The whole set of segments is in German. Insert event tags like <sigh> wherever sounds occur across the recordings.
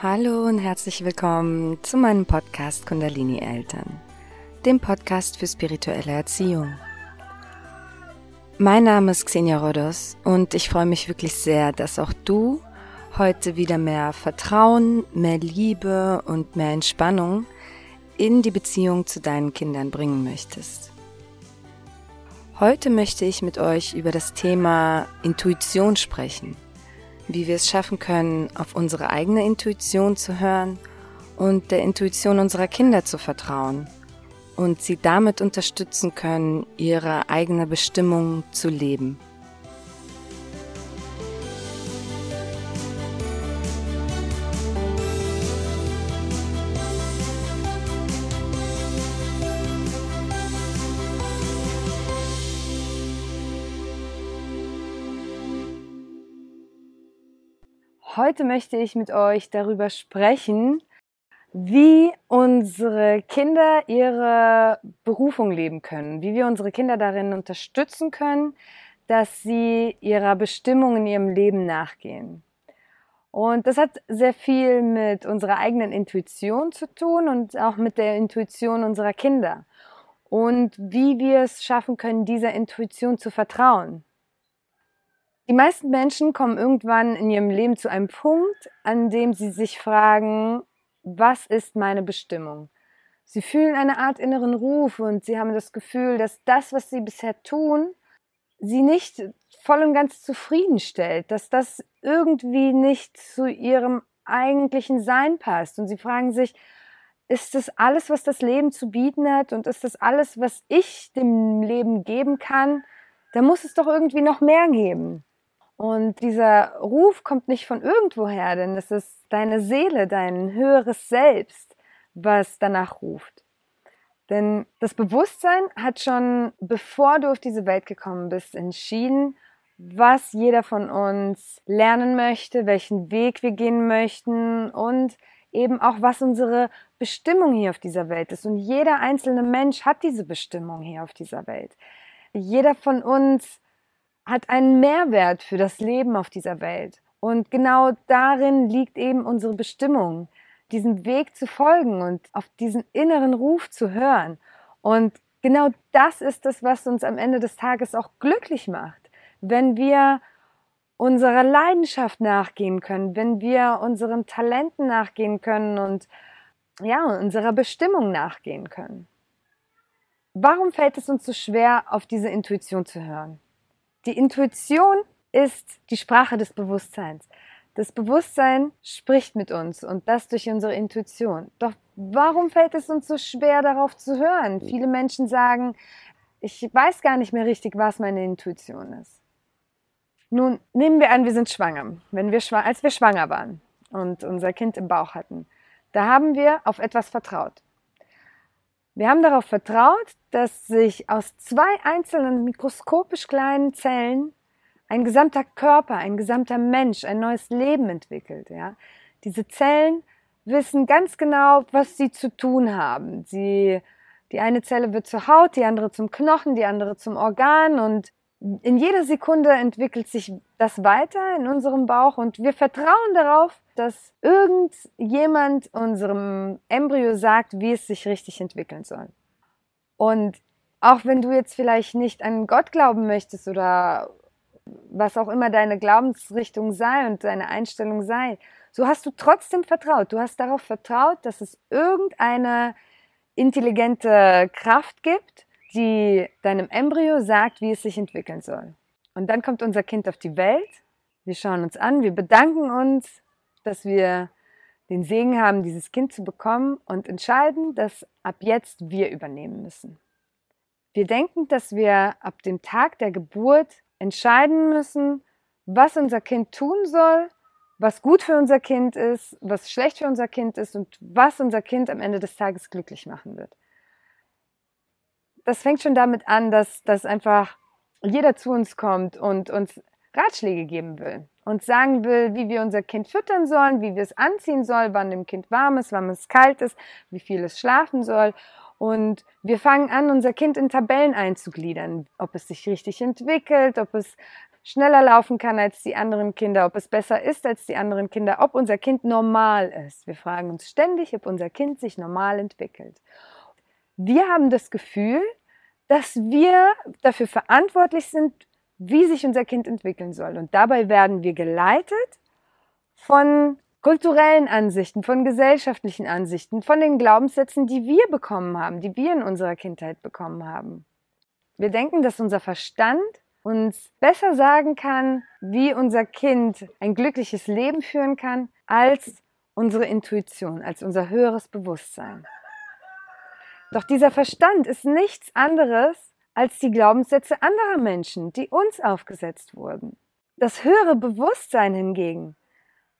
Hallo und herzlich willkommen zu meinem Podcast Kundalini Eltern, dem Podcast für spirituelle Erziehung. Mein Name ist Xenia Rodos und ich freue mich wirklich sehr, dass auch du heute wieder mehr Vertrauen, mehr Liebe und mehr Entspannung in die Beziehung zu deinen Kindern bringen möchtest. Heute möchte ich mit euch über das Thema Intuition sprechen – wie wir es schaffen können, auf unsere eigene Intuition zu hören und der Intuition unserer Kinder zu vertrauen und sie damit unterstützen können, ihre eigene Bestimmung zu leben. Heute möchte ich mit euch darüber sprechen, wie unsere Kinder ihre Berufung leben können, wie wir unsere Kinder darin unterstützen können, dass sie ihrer Bestimmung in ihrem Leben nachgehen. Und das hat sehr viel mit unserer eigenen Intuition zu tun und auch mit der Intuition unserer Kinder. Und wie wir es schaffen können, dieser Intuition zu vertrauen. Die meisten Menschen kommen irgendwann in ihrem Leben zu einem Punkt, an dem sie sich fragen, was ist meine Bestimmung? Sie fühlen eine Art inneren Ruf und sie haben das Gefühl, dass das, was sie bisher tun, sie nicht voll und ganz zufriedenstellt, dass das irgendwie nicht zu ihrem eigentlichen Sein passt. Und sie fragen sich, ist das alles, was das Leben zu bieten hat und ist das alles, was ich dem Leben geben kann? Da muss es doch irgendwie noch mehr geben. Und dieser Ruf kommt nicht von irgendwoher, denn es ist deine Seele, dein höheres Selbst, was danach ruft. Denn das Bewusstsein hat schon, bevor du auf diese Welt gekommen bist, entschieden, was jeder von uns lernen möchte, welchen Weg wir gehen möchten und eben auch, was unsere Bestimmung hier auf dieser Welt ist. Und jeder einzelne Mensch hat diese Bestimmung hier auf dieser Welt. Jeder von uns hat einen Mehrwert für das Leben auf dieser Welt. Und genau darin liegt eben unsere Bestimmung, diesem Weg zu folgen und auf diesen inneren Ruf zu hören. Und genau das ist es, was uns am Ende des Tages auch glücklich macht, wenn wir unserer Leidenschaft nachgehen können, wenn wir unseren Talenten nachgehen können und ja, unserer Bestimmung nachgehen können. Warum fällt es uns so schwer, auf diese Intuition zu hören? Die Intuition ist die Sprache des Bewusstseins. Das Bewusstsein spricht mit uns und das durch unsere Intuition. Doch warum fällt es uns so schwer, darauf zu hören? Viele Menschen sagen, ich weiß gar nicht mehr richtig, was meine Intuition ist. Nun, nehmen wir an, wir sind schwanger. Wenn wir, als wir schwanger waren und unser Kind im Bauch hatten, da haben wir auf etwas vertraut. Wir haben darauf vertraut, dass sich aus zwei einzelnen mikroskopisch kleinen Zellen ein gesamter Körper, ein gesamter Mensch, ein neues Leben entwickelt. Ja? Diese Zellen wissen ganz genau, was sie zu tun haben. Sie, die eine Zelle wird zur Haut, die andere zum Knochen, die andere zum Organ und in jeder Sekunde entwickelt sich das weiter in unserem Bauch und wir vertrauen darauf, dass irgendjemand unserem Embryo sagt, wie es sich richtig entwickeln soll. Und auch wenn du jetzt vielleicht nicht an Gott glauben möchtest oder was auch immer deine Glaubensrichtung sei und deine Einstellung sei, so hast du trotzdem vertraut. Du hast darauf vertraut, dass es irgendeine intelligente Kraft gibt, die deinem Embryo sagt, wie es sich entwickeln soll. Und dann kommt unser Kind auf die Welt. Wir schauen uns an, wir bedanken uns, dass wir den Segen haben, dieses Kind zu bekommen und entscheiden, dass ab jetzt wir übernehmen müssen. Wir denken, dass wir ab dem Tag der Geburt entscheiden müssen, was unser Kind tun soll, was gut für unser Kind ist, was schlecht für unser Kind ist und was unser Kind am Ende des Tages glücklich machen wird das fängt schon damit an, dass, dass einfach jeder zu uns kommt und uns Ratschläge geben will und sagen will, wie wir unser Kind füttern sollen, wie wir es anziehen sollen, wann dem Kind warm ist, wann es kalt ist, wie viel es schlafen soll. Und wir fangen an, unser Kind in Tabellen einzugliedern, ob es sich richtig entwickelt, ob es schneller laufen kann als die anderen Kinder, ob es besser ist als die anderen Kinder, ob unser Kind normal ist. Wir fragen uns ständig, ob unser Kind sich normal entwickelt. Wir haben das Gefühl, dass wir dafür verantwortlich sind, wie sich unser Kind entwickeln soll. Und dabei werden wir geleitet von kulturellen Ansichten, von gesellschaftlichen Ansichten, von den Glaubenssätzen, die wir bekommen haben, die wir in unserer Kindheit bekommen haben. Wir denken, dass unser Verstand uns besser sagen kann, wie unser Kind ein glückliches Leben führen kann, als unsere Intuition, als unser höheres Bewusstsein. Doch dieser Verstand ist nichts anderes als die Glaubenssätze anderer Menschen, die uns aufgesetzt wurden. Das höhere Bewusstsein hingegen,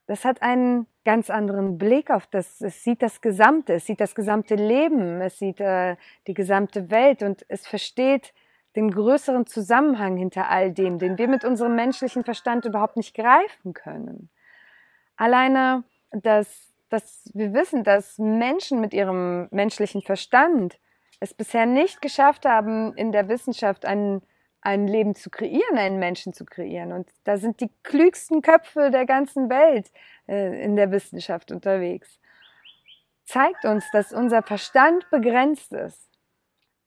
das hat einen ganz anderen Blick auf das, es sieht das Gesamte, es sieht das gesamte Leben, es sieht äh, die gesamte Welt und es versteht den größeren Zusammenhang hinter all dem, den wir mit unserem menschlichen Verstand überhaupt nicht greifen können. Alleine, dass, dass wir wissen, dass Menschen mit ihrem menschlichen Verstand es bisher nicht geschafft haben, in der Wissenschaft ein, ein Leben zu kreieren, einen Menschen zu kreieren. Und da sind die klügsten Köpfe der ganzen Welt äh, in der Wissenschaft unterwegs. Zeigt uns, dass unser Verstand begrenzt ist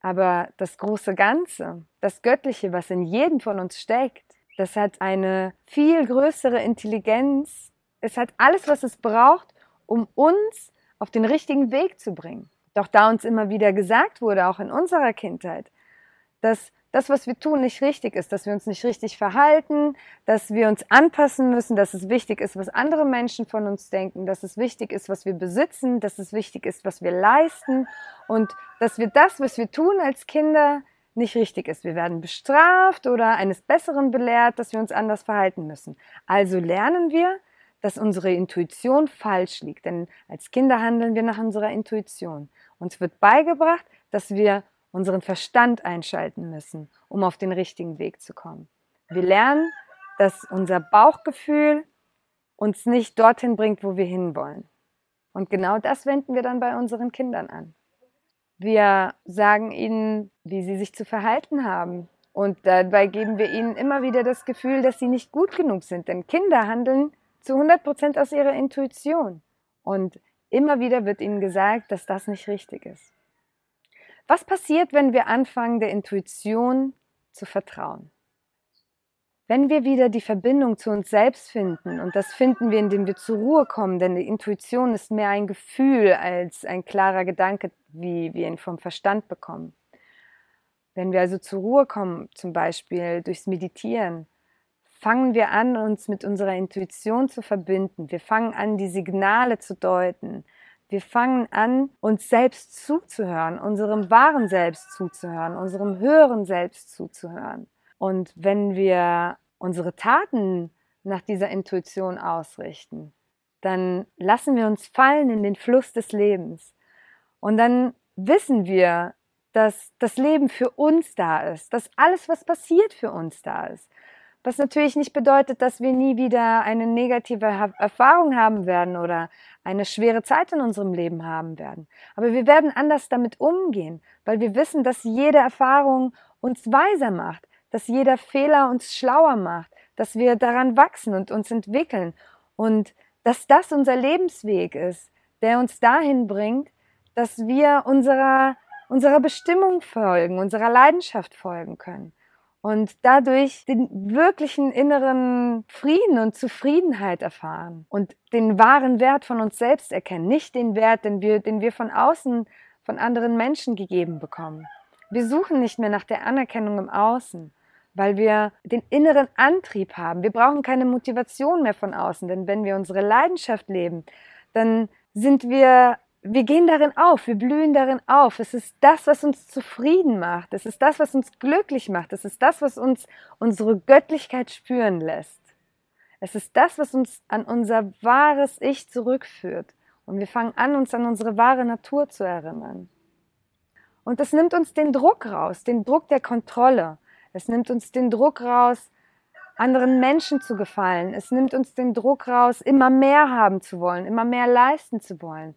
aber das große Ganze, das Göttliche, was in jedem von uns steckt, das hat eine viel größere Intelligenz. Es hat alles, was es braucht, um uns auf den richtigen Weg zu bringen. Doch da uns immer wieder gesagt wurde, auch in unserer Kindheit, dass das, was wir tun, nicht richtig ist, dass wir uns nicht richtig verhalten, dass wir uns anpassen müssen, dass es wichtig ist, was andere Menschen von uns denken, dass es wichtig ist, was wir besitzen, dass es wichtig ist, was wir leisten und dass wir das, was wir tun als Kinder, nicht richtig ist. Wir werden bestraft oder eines Besseren belehrt, dass wir uns anders verhalten müssen. Also lernen wir, dass unsere Intuition falsch liegt, denn als Kinder handeln wir nach unserer Intuition. Uns wird beigebracht, dass wir unseren Verstand einschalten müssen, um auf den richtigen Weg zu kommen. Wir lernen, dass unser Bauchgefühl uns nicht dorthin bringt, wo wir hinwollen. Und genau das wenden wir dann bei unseren Kindern an. Wir sagen ihnen, wie sie sich zu verhalten haben. Und dabei geben wir ihnen immer wieder das Gefühl, dass sie nicht gut genug sind. Denn Kinder handeln zu 100 Prozent aus ihrer Intuition. Und immer wieder wird ihnen gesagt, dass das nicht richtig ist. Was passiert, wenn wir anfangen, der Intuition zu vertrauen? Wenn wir wieder die Verbindung zu uns selbst finden, und das finden wir, indem wir zur Ruhe kommen, denn die Intuition ist mehr ein Gefühl als ein klarer Gedanke, wie wir ihn vom Verstand bekommen. Wenn wir also zur Ruhe kommen, zum Beispiel durchs Meditieren, fangen wir an, uns mit unserer Intuition zu verbinden. Wir fangen an, die Signale zu deuten. Wir fangen an, uns selbst zuzuhören, unserem wahren Selbst zuzuhören, unserem höheren Selbst zuzuhören. Und wenn wir unsere Taten nach dieser Intuition ausrichten, dann lassen wir uns fallen in den Fluss des Lebens. Und dann wissen wir, dass das Leben für uns da ist, dass alles, was passiert, für uns da ist. Was natürlich nicht bedeutet, dass wir nie wieder eine negative Erfahrung haben werden oder eine schwere Zeit in unserem Leben haben werden. Aber wir werden anders damit umgehen, weil wir wissen, dass jede Erfahrung uns weiser macht, dass jeder Fehler uns schlauer macht, dass wir daran wachsen und uns entwickeln und dass das unser Lebensweg ist, der uns dahin bringt, dass wir unserer, unserer Bestimmung folgen, unserer Leidenschaft folgen können und dadurch den wirklichen inneren Frieden und Zufriedenheit erfahren und den wahren Wert von uns selbst erkennen, nicht den Wert, den wir, den wir von außen, von anderen Menschen gegeben bekommen. Wir suchen nicht mehr nach der Anerkennung im Außen, weil wir den inneren Antrieb haben. Wir brauchen keine Motivation mehr von außen, denn wenn wir unsere Leidenschaft leben, dann sind wir wir gehen darin auf, wir blühen darin auf. Es ist das, was uns zufrieden macht. Es ist das, was uns glücklich macht. Es ist das, was uns unsere Göttlichkeit spüren lässt. Es ist das, was uns an unser wahres Ich zurückführt. Und wir fangen an, uns an unsere wahre Natur zu erinnern. Und das nimmt uns den Druck raus, den Druck der Kontrolle. Es nimmt uns den Druck raus, anderen Menschen zu gefallen. Es nimmt uns den Druck raus, immer mehr haben zu wollen, immer mehr leisten zu wollen.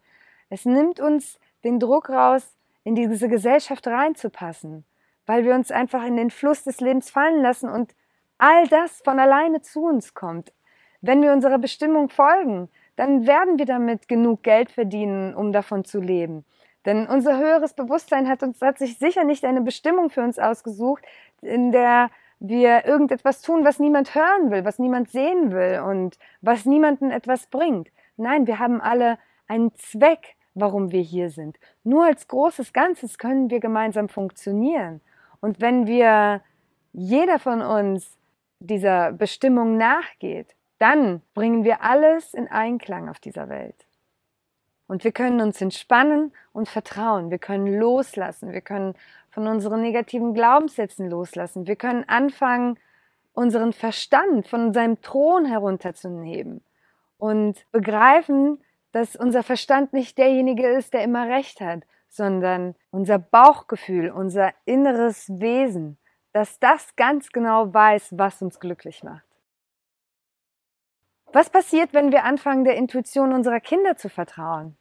Es nimmt uns den Druck raus, in diese Gesellschaft reinzupassen, weil wir uns einfach in den Fluss des Lebens fallen lassen und all das von alleine zu uns kommt. Wenn wir unserer Bestimmung folgen, dann werden wir damit genug Geld verdienen, um davon zu leben. Denn unser höheres Bewusstsein hat uns hat sich sicher nicht eine Bestimmung für uns ausgesucht, in der wir irgendetwas tun, was niemand hören will, was niemand sehen will und was niemanden etwas bringt. Nein, wir haben alle einen Zweck, warum wir hier sind. Nur als großes Ganzes können wir gemeinsam funktionieren. Und wenn wir, jeder von uns, dieser Bestimmung nachgeht, dann bringen wir alles in Einklang auf dieser Welt. Und wir können uns entspannen und vertrauen. Wir können loslassen. Wir können von unseren negativen Glaubenssätzen loslassen. Wir können anfangen, unseren Verstand von seinem Thron herunterzunehmen und begreifen, dass unser Verstand nicht derjenige ist, der immer recht hat, sondern unser Bauchgefühl, unser inneres Wesen, dass das ganz genau weiß, was uns glücklich macht. Was passiert, wenn wir anfangen, der Intuition unserer Kinder zu vertrauen?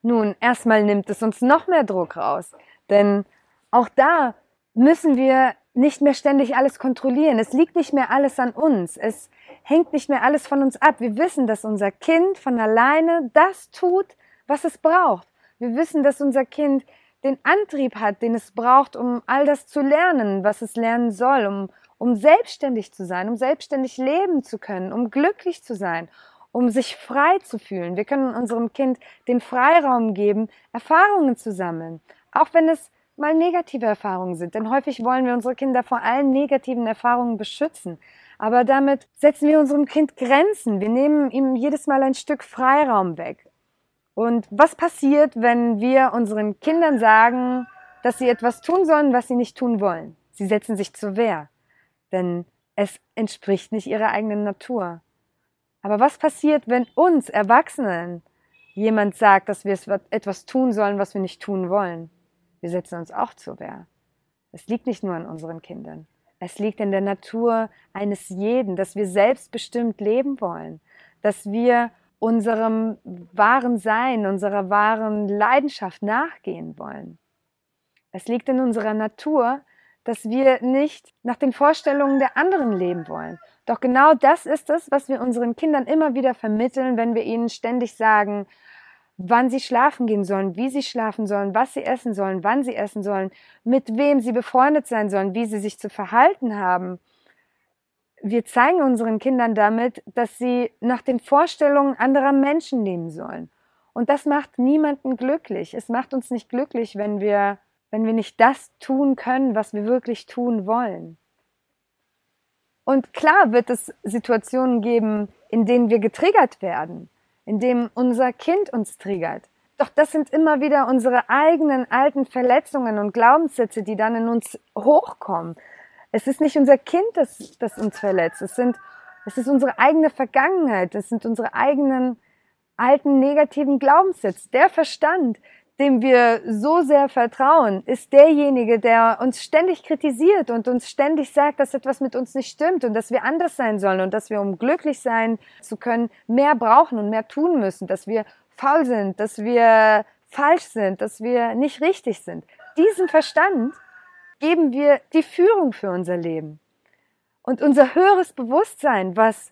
Nun, erstmal nimmt es uns noch mehr Druck raus, denn auch da müssen wir nicht mehr ständig alles kontrollieren. Es liegt nicht mehr alles an uns. Es hängt nicht mehr alles von uns ab. Wir wissen, dass unser Kind von alleine das tut, was es braucht. Wir wissen, dass unser Kind den Antrieb hat, den es braucht, um all das zu lernen, was es lernen soll, um, um selbstständig zu sein, um selbstständig leben zu können, um glücklich zu sein, um sich frei zu fühlen. Wir können unserem Kind den Freiraum geben, Erfahrungen zu sammeln, auch wenn es mal negative Erfahrungen sind. Denn häufig wollen wir unsere Kinder vor allen negativen Erfahrungen beschützen. Aber damit setzen wir unserem Kind Grenzen. Wir nehmen ihm jedes Mal ein Stück Freiraum weg. Und was passiert, wenn wir unseren Kindern sagen, dass sie etwas tun sollen, was sie nicht tun wollen? Sie setzen sich zur Wehr, denn es entspricht nicht ihrer eigenen Natur. Aber was passiert, wenn uns Erwachsenen jemand sagt, dass wir etwas tun sollen, was wir nicht tun wollen? Wir setzen uns auch zur Wehr. Es liegt nicht nur an unseren Kindern. Es liegt in der Natur eines jeden, dass wir selbstbestimmt leben wollen, dass wir unserem wahren Sein, unserer wahren Leidenschaft nachgehen wollen. Es liegt in unserer Natur, dass wir nicht nach den Vorstellungen der anderen leben wollen. Doch genau das ist es, was wir unseren Kindern immer wieder vermitteln, wenn wir ihnen ständig sagen, wann sie schlafen gehen sollen, wie sie schlafen sollen, was sie essen sollen, wann sie essen sollen, mit wem sie befreundet sein sollen, wie sie sich zu verhalten haben wir zeigen unseren Kindern damit, dass sie nach den Vorstellungen anderer Menschen leben sollen. Und das macht niemanden glücklich. Es macht uns nicht glücklich, wenn wir, wenn wir nicht das tun können, was wir wirklich tun wollen. Und klar wird es Situationen geben, in denen wir getriggert werden, in denen unser Kind uns triggert. Doch das sind immer wieder unsere eigenen alten Verletzungen und Glaubenssätze, die dann in uns hochkommen. Es ist nicht unser Kind, das, das uns verletzt. Es, sind, es ist unsere eigene Vergangenheit. Es sind unsere eigenen alten negativen Glaubenssätze. Der Verstand, dem wir so sehr vertrauen, ist derjenige, der uns ständig kritisiert und uns ständig sagt, dass etwas mit uns nicht stimmt und dass wir anders sein sollen und dass wir, um glücklich sein zu können, mehr brauchen und mehr tun müssen, dass wir faul sind, dass wir falsch sind, dass wir nicht richtig sind. Diesen Verstand geben wir die Führung für unser Leben. Und unser höheres Bewusstsein, was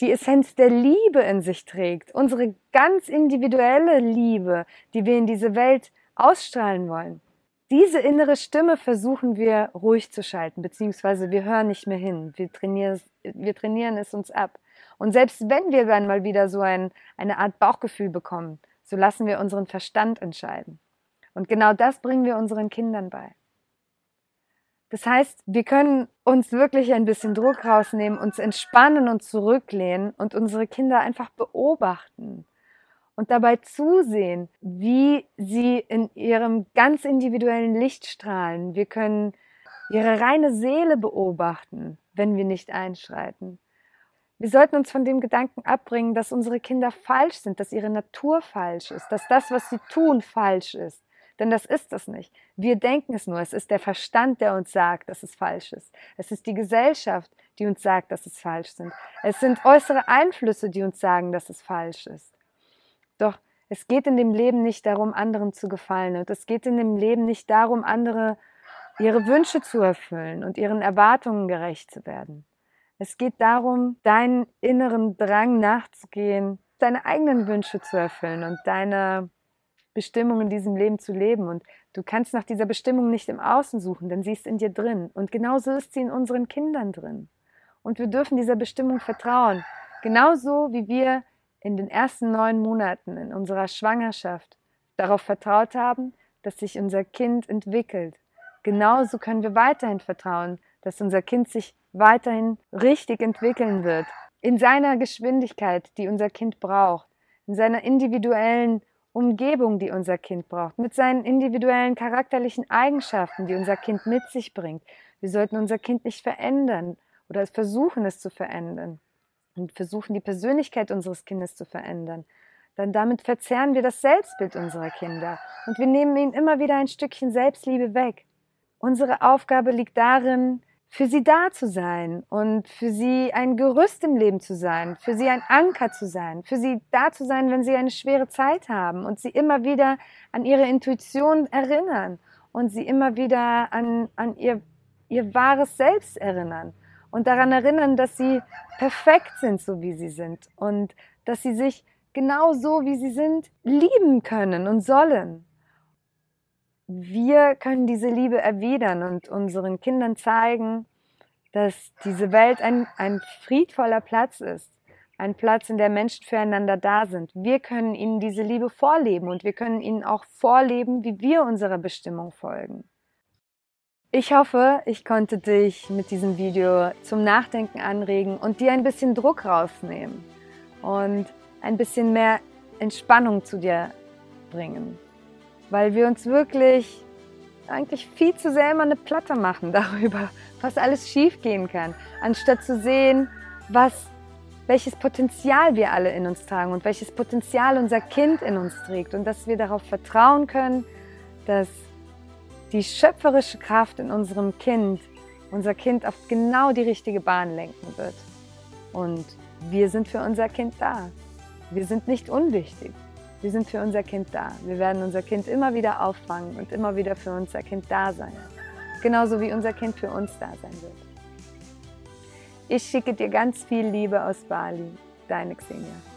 die Essenz der Liebe in sich trägt, unsere ganz individuelle Liebe, die wir in diese Welt ausstrahlen wollen, diese innere Stimme versuchen wir ruhig zu schalten, beziehungsweise wir hören nicht mehr hin. Wir trainieren, wir trainieren es uns ab. Und selbst wenn wir dann mal wieder so ein, eine Art Bauchgefühl bekommen, so lassen wir unseren Verstand entscheiden. Und genau das bringen wir unseren Kindern bei. Das heißt, wir können uns wirklich ein bisschen Druck rausnehmen, uns entspannen und zurücklehnen und unsere Kinder einfach beobachten und dabei zusehen, wie sie in ihrem ganz individuellen Licht strahlen. Wir können ihre reine Seele beobachten, wenn wir nicht einschreiten. Wir sollten uns von dem Gedanken abbringen, dass unsere Kinder falsch sind, dass ihre Natur falsch ist, dass das, was sie tun, falsch ist. Denn das ist es nicht. Wir denken es nur. Es ist der Verstand, der uns sagt, dass es falsch ist. Es ist die Gesellschaft, die uns sagt, dass es falsch sind. Es sind äußere Einflüsse, die uns sagen, dass es falsch ist. Doch es geht in dem Leben nicht darum, anderen zu gefallen. Und es geht in dem Leben nicht darum, andere ihre Wünsche zu erfüllen und ihren Erwartungen gerecht zu werden. Es geht darum, deinen inneren Drang nachzugehen, deine eigenen Wünsche zu erfüllen und deine Bestimmung in diesem Leben zu leben. Und du kannst nach dieser Bestimmung nicht im Außen suchen, denn sie ist in dir drin. Und genauso ist sie in unseren Kindern drin. Und wir dürfen dieser Bestimmung vertrauen. Genauso wie wir in den ersten neun Monaten in unserer Schwangerschaft darauf vertraut haben, dass sich unser Kind entwickelt. Genauso können wir weiterhin vertrauen, dass unser Kind sich weiterhin richtig entwickeln wird. In seiner Geschwindigkeit, die unser Kind braucht. In seiner individuellen Umgebung, die unser Kind braucht, mit seinen individuellen charakterlichen Eigenschaften, die unser Kind mit sich bringt. Wir sollten unser Kind nicht verändern oder versuchen, es zu verändern und versuchen, die Persönlichkeit unseres Kindes zu verändern. Dann damit verzerren wir das Selbstbild unserer Kinder und wir nehmen ihnen immer wieder ein Stückchen Selbstliebe weg. Unsere Aufgabe liegt darin, für sie da zu sein und für sie ein Gerüst im Leben zu sein, für sie ein Anker zu sein, für sie da zu sein, wenn sie eine schwere Zeit haben und sie immer wieder an ihre Intuition erinnern und sie immer wieder an, an ihr, ihr wahres Selbst erinnern und daran erinnern, dass sie perfekt sind, so wie sie sind und dass sie sich genau so, wie sie sind, lieben können und sollen wir können diese Liebe erwidern und unseren Kindern zeigen, dass diese Welt ein, ein friedvoller Platz ist. Ein Platz, in dem Menschen füreinander da sind. Wir können ihnen diese Liebe vorleben und wir können ihnen auch vorleben, wie wir unserer Bestimmung folgen. Ich hoffe, ich konnte dich mit diesem Video zum Nachdenken anregen und dir ein bisschen Druck rausnehmen und ein bisschen mehr Entspannung zu dir bringen weil wir uns wirklich eigentlich viel zu sehr immer eine Platte machen <laughs> darüber, was alles schiefgehen kann, anstatt zu sehen, was, welches Potenzial wir alle in uns tragen und welches Potenzial unser Kind in uns trägt und dass wir darauf vertrauen können, dass die schöpferische Kraft in unserem Kind unser Kind auf genau die richtige Bahn lenken wird. Und wir sind für unser Kind da. Wir sind nicht unwichtig. Wir sind für unser Kind da. Wir werden unser Kind immer wieder auffangen und immer wieder für unser Kind da sein. Genauso wie unser Kind für uns da sein wird. Ich schicke dir ganz viel Liebe aus Bali. Deine Xenia.